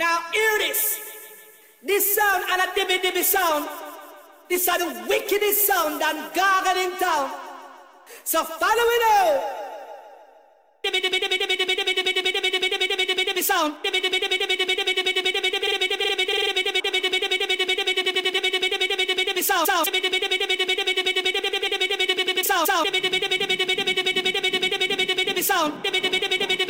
Now hear this. This sound and a dibby dibby sound. This are the wickedest sound and gargle in town. So follow it out. Dibby sound. Dibby sound sound sound sound sound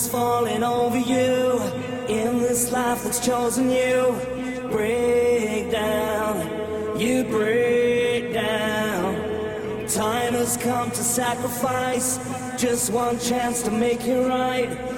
Darkness falling over you in this life that's chosen you. Break down, you break down. Time has come to sacrifice, just one chance to make it right.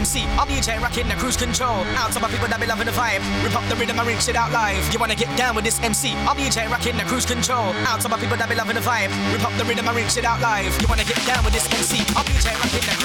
MC, I'm DJ rocking the cruise control. Out to my people that be loving the vibe. Rip up the rhythm and reach it out live. You wanna get down with this MC? I'm DJ rocking the cruise control. Out to my people that be loving the vibe. Rip up the rhythm and reach it out live. You wanna get down with this MC? I'm DJ rocking the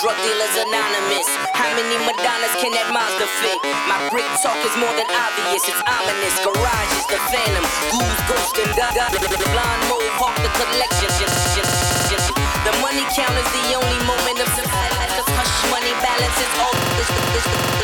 Drug dealers anonymous. How many Madonnas can that monster fit? My brick talk is more than obvious. It's ominous. Garage is the phantom. Goose, ghost, and da da. Blind mode, park the collection. The money count is the only moment of success. Hush money balance is all.